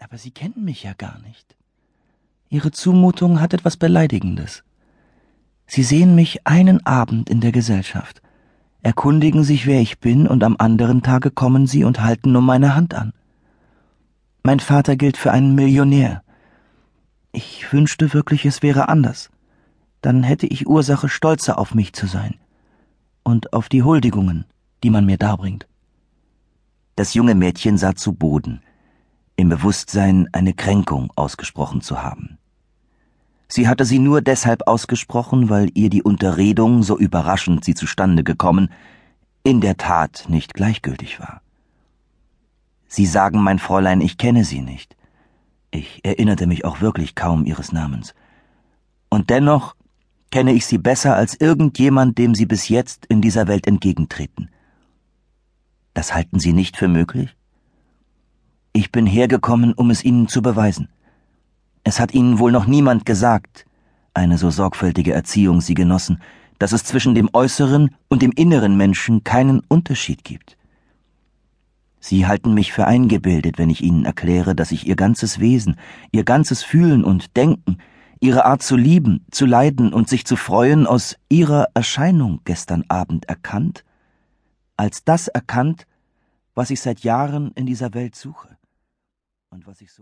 Aber Sie kennen mich ja gar nicht. Ihre Zumutung hat etwas Beleidigendes. Sie sehen mich einen Abend in der Gesellschaft, erkundigen sich, wer ich bin, und am anderen Tage kommen Sie und halten um meine Hand an. Mein Vater gilt für einen Millionär. Ich wünschte wirklich, es wäre anders. Dann hätte ich Ursache, stolzer auf mich zu sein. Und auf die Huldigungen, die man mir darbringt. Das junge Mädchen sah zu Boden, im Bewusstsein, eine Kränkung ausgesprochen zu haben. Sie hatte sie nur deshalb ausgesprochen, weil ihr die Unterredung, so überraschend sie zustande gekommen, in der Tat nicht gleichgültig war. Sie sagen, mein Fräulein, ich kenne Sie nicht. Ich erinnerte mich auch wirklich kaum Ihres Namens. Und dennoch kenne ich Sie besser als irgendjemand, dem Sie bis jetzt in dieser Welt entgegentreten. Das halten Sie nicht für möglich? Ich bin hergekommen, um es Ihnen zu beweisen. Es hat Ihnen wohl noch niemand gesagt, eine so sorgfältige Erziehung Sie genossen, dass es zwischen dem äußeren und dem inneren Menschen keinen Unterschied gibt. Sie halten mich für eingebildet, wenn ich Ihnen erkläre, dass ich Ihr ganzes Wesen, Ihr ganzes Fühlen und Denken, Ihre Art zu lieben, zu leiden und sich zu freuen aus Ihrer Erscheinung gestern Abend erkannt, als das erkannt, was ich seit Jahren in dieser Welt suche und was ich so